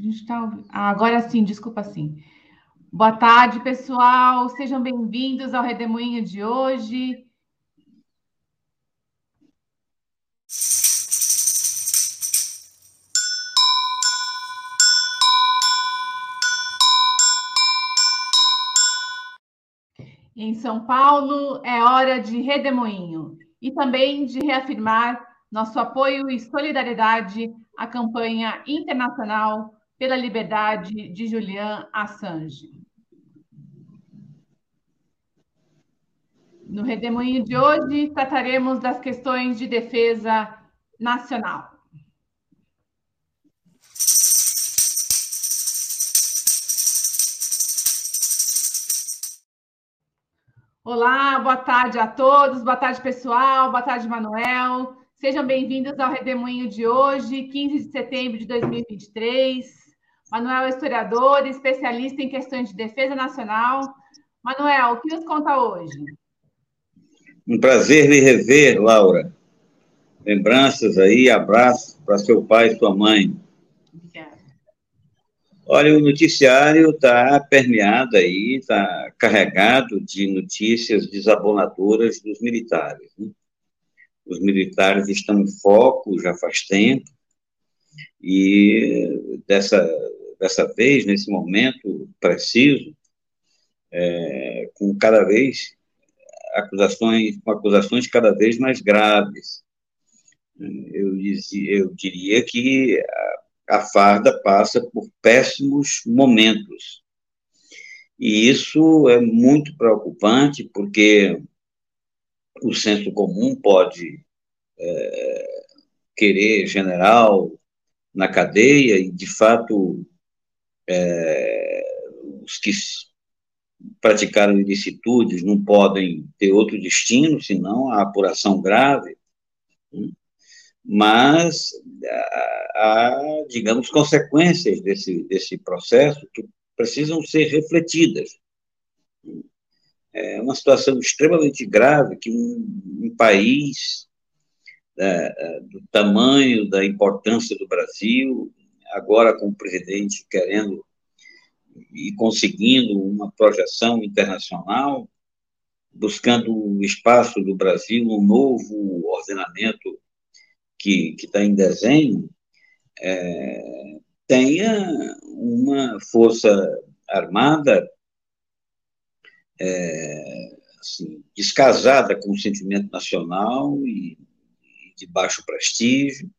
gente tá... Ah, agora sim, desculpa sim. Boa tarde, pessoal. Sejam bem-vindos ao Redemoinho de hoje. Em São Paulo é hora de redemoinho e também de reafirmar nosso apoio e solidariedade à campanha internacional pela liberdade de Julian Assange. No redemoinho de hoje, trataremos das questões de defesa nacional. Olá, boa tarde a todos, boa tarde, pessoal, boa tarde, Manuel. Sejam bem-vindos ao Redemoinho de hoje, 15 de setembro de 2023. Manuel é historiador, especialista em questões de defesa nacional. Manuel, o que nos conta hoje? Um prazer lhe rever, Laura. Lembranças aí, abraço para seu pai e sua mãe. Olha, o noticiário está permeado aí, está carregado de notícias desabonadoras dos militares. Né? Os militares estão em foco já faz tempo, e dessa, dessa vez, nesse momento preciso, é, com cada vez acusações, com acusações cada vez mais graves. Eu, dizia, eu diria que a farda passa por péssimos momentos. E isso é muito preocupante, porque o senso comum pode é, querer general na cadeia, e, de fato, é, os que praticaram ilicitudes não podem ter outro destino, senão a apuração grave. Né? mas há, digamos, consequências desse, desse processo que precisam ser refletidas. É uma situação extremamente grave que um, um país é, é, do tamanho, da importância do Brasil, agora com o presidente querendo e conseguindo uma projeção internacional, buscando o espaço do Brasil, um novo ordenamento que está em desenho é, tenha uma força armada é, assim, descasada com o sentimento nacional e, e de baixo prestígio.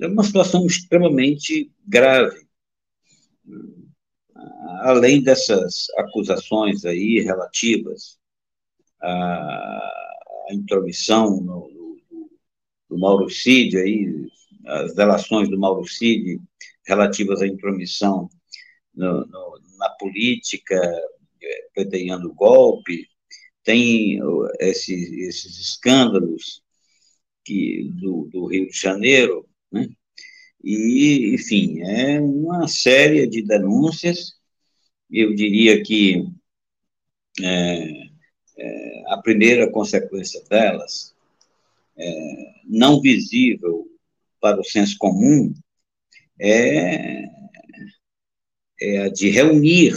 É uma situação extremamente grave. Além dessas acusações aí relativas à, intromissão no, do Mauro Cid, aí, as delações do Mauro Cid relativas à intromissão no, na política, é, pretendendo golpe, tem esses, esses escândalos que, do, do, Rio de Janeiro, né? e, enfim, é uma série de denúncias, eu diria que é, é, a primeira consequência delas é, não visível para o senso comum é, é a de reunir,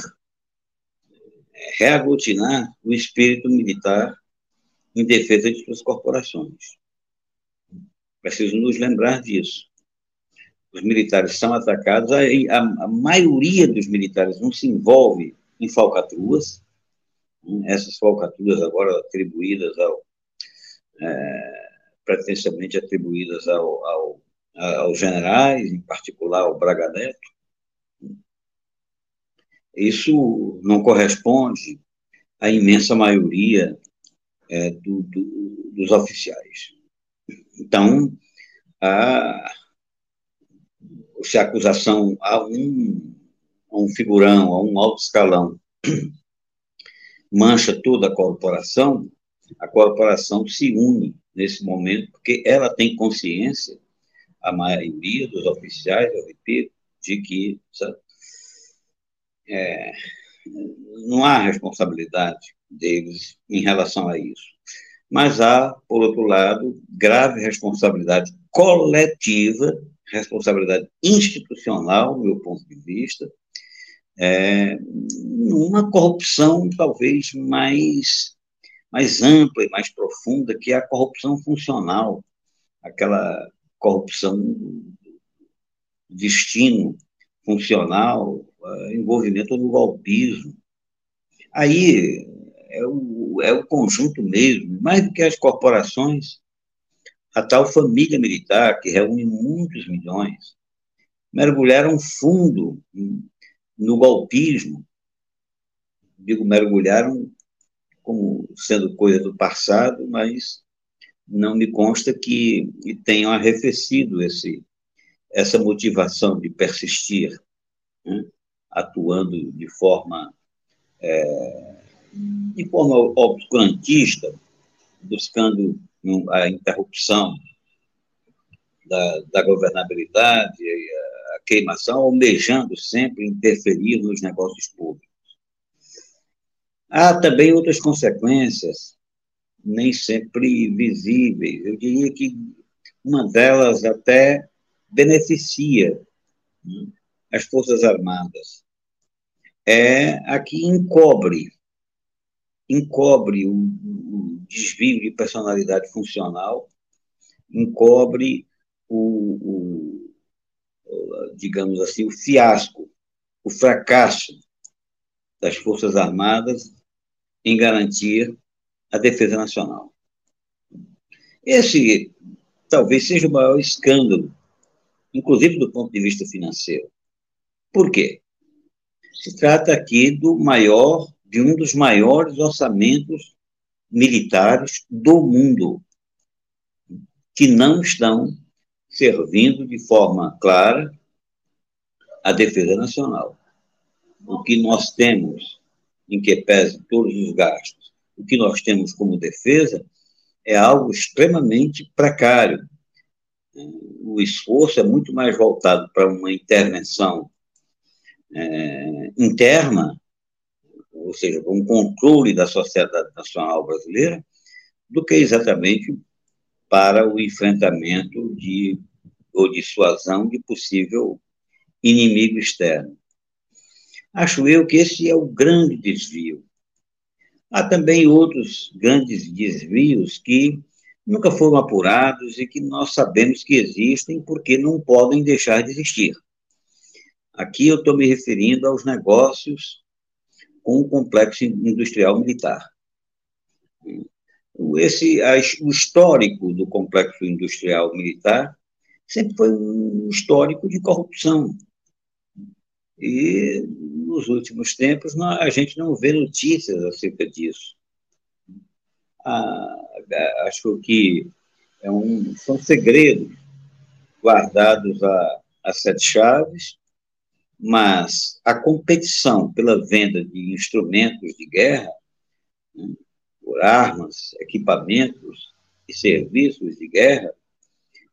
reaglutinar o espírito militar em defesa de suas corporações. Preciso nos lembrar disso. Os militares são atacados, a, a, a maioria dos militares não se envolve em falcatruas, essas falcatruas agora atribuídas ao, é, pretensamente atribuídas ao, ao, aos generais, em particular ao Braga Neto. Isso não corresponde à imensa maioria é, do, do, dos oficiais. Então, a, se a acusação a um, a um figurão, a um alto escalão, mancha toda a corporação, a corporação se une nesse momento, porque ela tem consciência, a maioria dos oficiais, eu repito, de que é, não há responsabilidade deles em relação a isso. Mas há, por outro lado, grave responsabilidade coletiva responsabilidade institucional, do meu ponto de vista, é, uma corrupção talvez mais, mais ampla e mais profunda, que é a corrupção funcional, aquela corrupção destino funcional, é, envolvimento no golpismo. Aí é o, é o conjunto mesmo, mais do que as corporações, a tal família militar, que reúne muitos milhões, mergulharam fundo no golpismo. Digo, mergulharam como sendo coisa do passado, mas não me consta que tenham arrefecido esse, essa motivação de persistir, né? atuando de forma, é, de forma obscurantista, buscando a interrupção da, da governabilidade, a, queimação, almejando sempre interferir nos negócios públicos. Há também outras consequências, nem sempre visíveis. Eu diria que uma delas até beneficia né, as Forças Armadas. É a que encobre, encobre o, o desvio de personalidade funcional, encobre o, o, digamos assim, o fiasco, o fracasso das Forças Armadas em garantir a defesa nacional. Esse talvez seja o maior escândalo, inclusive do ponto de vista financeiro. Por quê? Se trata aqui do maior, de um dos maiores orçamentos militares do mundo, que não estão servindo de forma clara a defesa nacional. O que nós temos, em que pese todos os gastos, o que nós temos como defesa é algo extremamente precário. O esforço é muito mais voltado para uma intervenção é, interna, ou seja, para um controle da sociedade nacional brasileira, do que exatamente para o enfrentamento de ou dissuasão de possível inimigo externo. Acho eu que esse é o grande desvio. Há também outros grandes desvios que nunca foram apurados e que nós sabemos que existem porque não podem deixar de existir. Aqui eu estou me referindo aos negócios com o complexo industrial militar esse, o histórico do complexo industrial militar sempre foi um histórico de corrupção. E nos últimos tempos a gente não vê notícias acerca disso. Ah, acho que é um, são segredos guardados a, a sete chaves, mas a competição pela venda de instrumentos de guerra né, por armas, equipamentos e serviços de guerra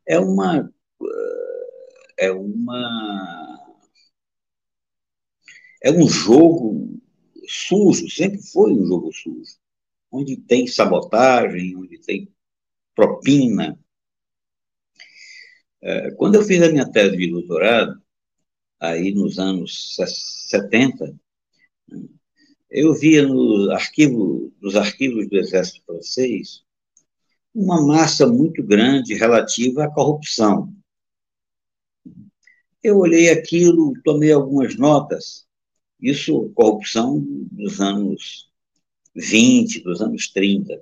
é uma eh, é uma é um jogo sujo, sempre foi um jogo sujo, onde tem sabotagem, onde tem propina. Eh, quando eu fiz a minha tese de doutorado, aí nos anos 70, eu via no arquivo, nos arquivos do Exército Francês uma massa muito grande relativa à corrupção. Eu olhei aquilo, tomei algumas notas, isso corrupção dos anos 20, dos anos 30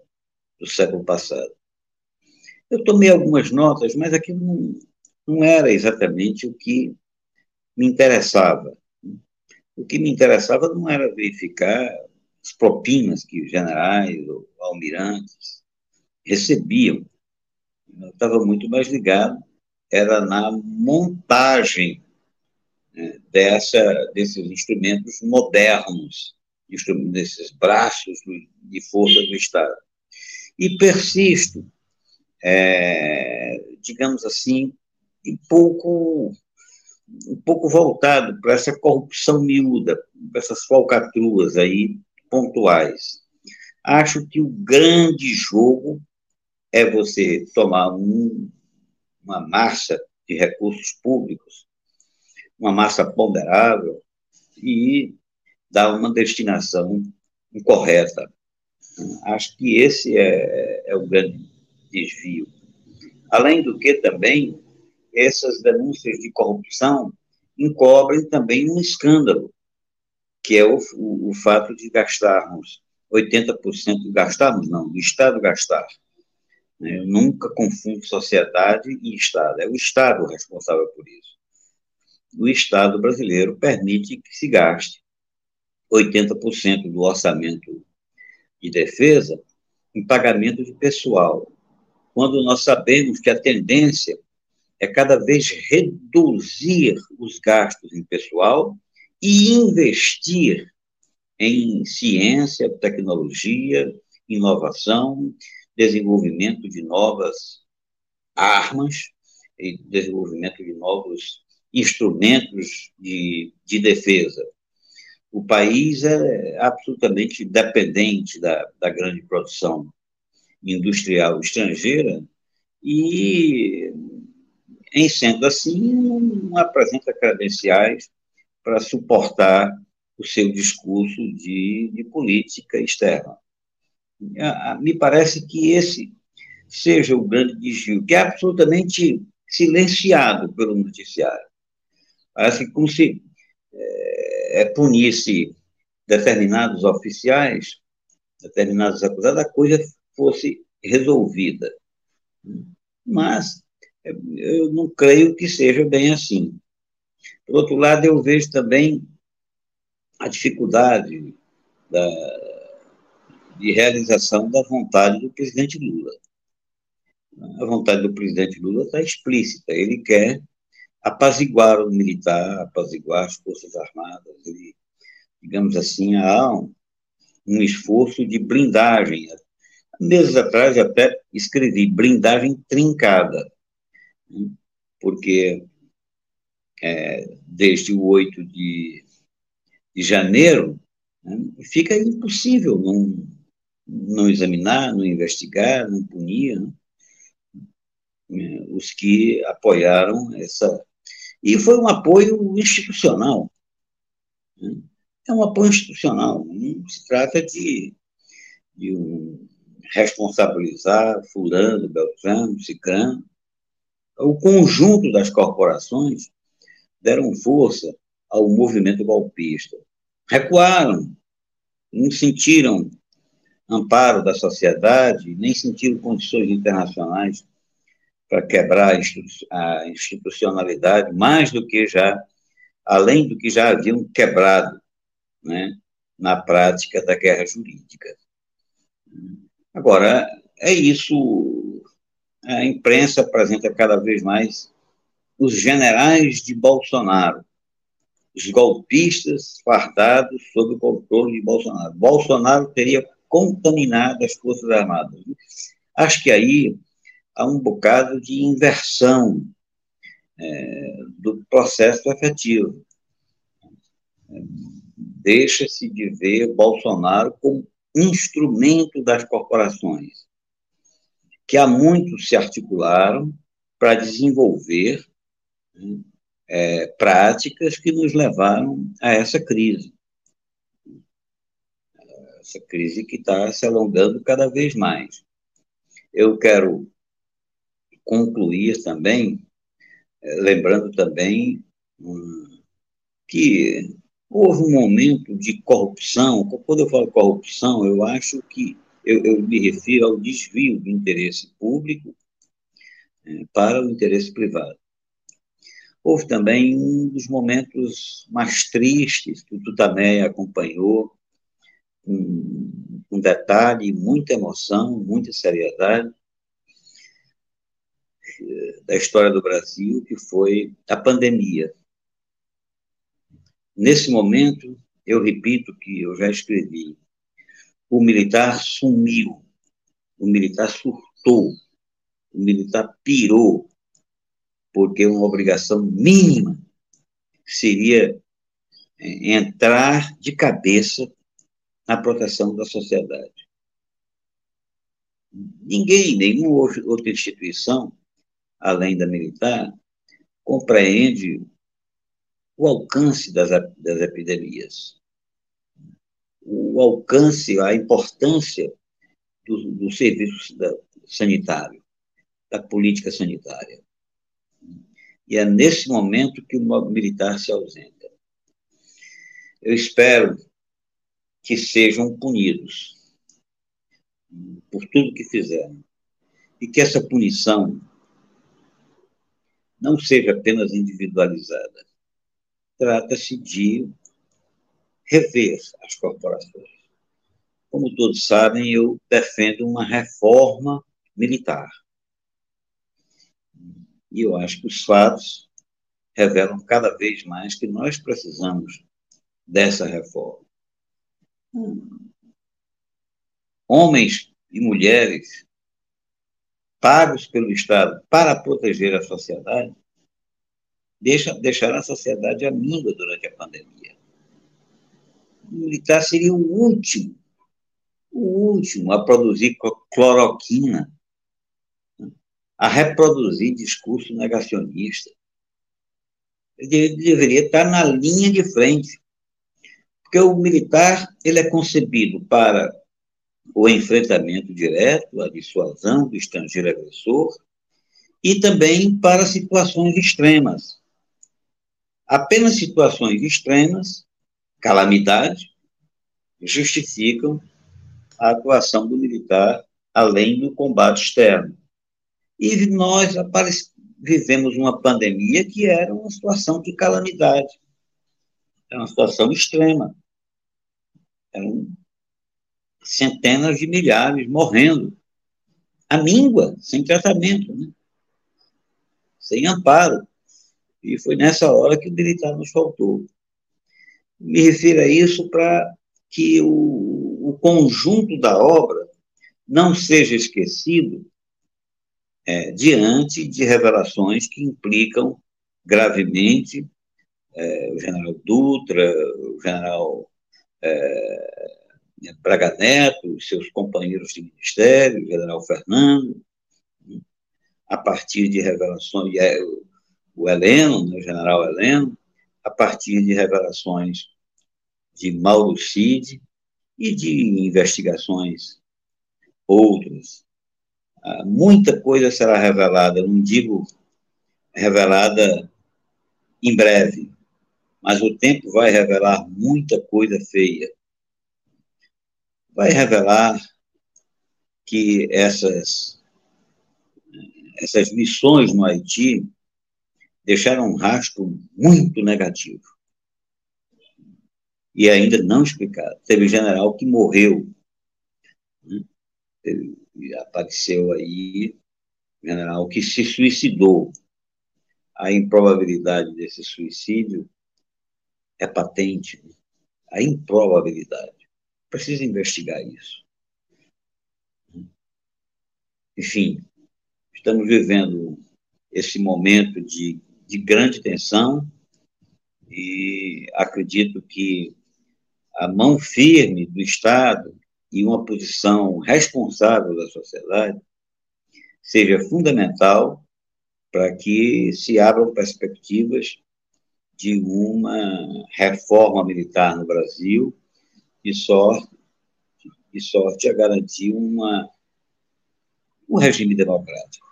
do século passado. Eu tomei algumas notas, mas aquilo não, não era exatamente o que me interessava. O que me interessava não era verificar as propinas que os generais ou almirantes recebiam. Eu estava muito mais ligado, era na montagem né, dessa, desses instrumentos modernos, desses braços de força do Estado. E persisto, é, digamos assim, um pouco um pouco voltado para essa corrupção miúda, para essas falcatruas aí pontuais. Acho que o grande jogo é você tomar um, uma massa de recursos públicos, uma massa ponderável e dar uma destinação incorreta. Acho que esse é, é o grande desvio. Além do que também, essas denúncias de corrupção encobrem também um escândalo, que é o, o, o fato de gastarmos 80%, gastarmos não, o Estado gastar. Né? Eu nunca confundo sociedade e Estado, é o Estado responsável por isso. O Estado brasileiro permite que se gaste 80% do orçamento de defesa em pagamento de pessoal, quando nós sabemos que a tendência é cada vez reduzir os gastos em pessoal e investir em ciência, tecnologia, inovação, desenvolvimento de novas armas e desenvolvimento de novos instrumentos de, de defesa. O país é absolutamente dependente da, da grande produção industrial estrangeira e, em sendo assim, não apresenta credenciais para suportar o seu discurso de, de política externa. Me parece que esse seja o grande desvio, que é absolutamente silenciado pelo noticiário. Parece como se é, punisse determinados oficiais, determinados acusados, a coisa fosse resolvida. Mas eu não creio que seja bem assim. Por outro lado, eu vejo também a dificuldade da, de realização da vontade do presidente Lula. A vontade do presidente Lula está explícita. Ele quer apaziguar o militar, apaziguar as Forças Armadas. Ele, digamos assim, há um, um esforço de blindagem. Meses atrás, até escrevi blindagem trincada? Porque é, desde o 8 de, de janeiro, né, fica impossível não, não examinar, não investigar, não punir né, é, os que apoiaram essa. E foi um apoio institucional. Né, é um apoio institucional, não se trata de, de um responsabilizar fulano, beltrano, cicrano. O conjunto das corporações deram força ao movimento golpista. Recuaram, não sentiram amparo da sociedade, nem sentiram condições internacionais para quebrar a institucionalidade, mais do que já, além do que já haviam quebrado né, na prática da guerra jurídica. Agora, é isso, a imprensa apresenta cada vez mais os generais de Bolsonaro, os golpistas fardados sob o controle de Bolsonaro. Bolsonaro teria contaminado as Forças Armadas. Acho que aí há um bocado de inversão é, do processo efetivo. Deixa-se de ver Bolsonaro como instrumento das corporações, que há muitos se articularam para desenvolver é, práticas que nos levaram a essa crise. Essa crise que está se alongando cada vez mais. Eu quero concluir também, é, lembrando também hum, que houve um momento de corrupção. Quando eu falo corrupção, eu acho que eu, eu me refiro ao desvio do interesse público é, para o interesse privado. Houve também um dos momentos mais tristes que o Tutameia acompanhou, com, com detalhe, muita emoção, muita seriedade, da história do Brasil, que foi a pandemia. Nesse momento, eu repito que eu já escrevi, o militar sumiu, o militar surtou, o militar pirou, porque uma obrigação mínima seria é, entrar de cabeça na proteção da sociedade. Ninguém, nenhuma outra instituição, além da militar, compreende o alcance das, das epidemias, o alcance, a importância do, do serviço da, sanitário, da política sanitária. E é nesse momento que o militar se ausenta. Eu espero que sejam punidos por tudo que fizeram. E que essa punição não seja apenas individualizada. Trata-se de rever as corporações. Como todos sabem, eu defendo uma reforma militar. E eu acho que os fatos revelam cada vez mais que nós precisamos dessa reforma. Homens e mulheres pagos pelo Estado para proteger a sociedade deixa, deixaram a sociedade à durante a pandemia. Militar seria o último, o último a produzir cloroquina, a reproduzir discurso negacionista. Ele deveria estar na linha de frente, porque o militar ele é concebido para o enfrentamento direto, a dissuasão do estrangeiro agressor, e também para situações extremas. Apenas situações extremas, calamidade, justificam a atuação do militar além do combate externo. E nós vivemos uma pandemia que era uma situação de calamidade, era uma situação extrema. Eram centenas de milhares morrendo. A míngua, sem tratamento, né? sem amparo. E foi nessa hora que o militar nos faltou. Me refiro a isso para que o, o, conjunto da obra não seja esquecido é, diante de revelações que implicam gravemente é, o general Dutra, o general é, Braga Neto, seus companheiros de ministério, o general Fernando, a partir de revelações, o Heleno, né, o general Heleno, a partir de revelações de Mauro Cid e de investigações outras. Ah, muita coisa será revelada, não digo revelada em breve, mas o tempo vai revelar muita coisa feia vai revelar que essas, essas missões no Haiti deixaram um rastro muito negativo. E ainda não explicado. Teve general que morreu. Né? Apareceu aí general que se suicidou. A improbabilidade desse suicídio é patente. Né? A improbabilidade precisa investigar isso. Enfim, estamos vivendo esse momento de, de grande tensão e acredito que a mão firme do Estado e uma posição responsável da sociedade seja fundamental para que se abram perspectivas de uma reforma militar no Brasil e sorte, e sorte a garantir uma, um regime democrático.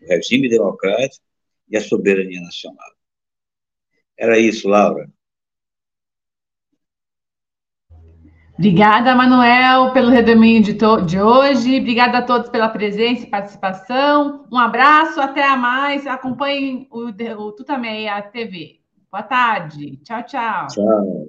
O regime democrático e a soberania nacional. Era isso, Laura. Obrigada, Manuel, pelo redemoinho de, de, hoje. Obrigada a todos pela presença e participação. Um abraço, até a mais. Acompanhem o, o Tutameia TV. Boa tarde. Tchau, tchau. Tchau.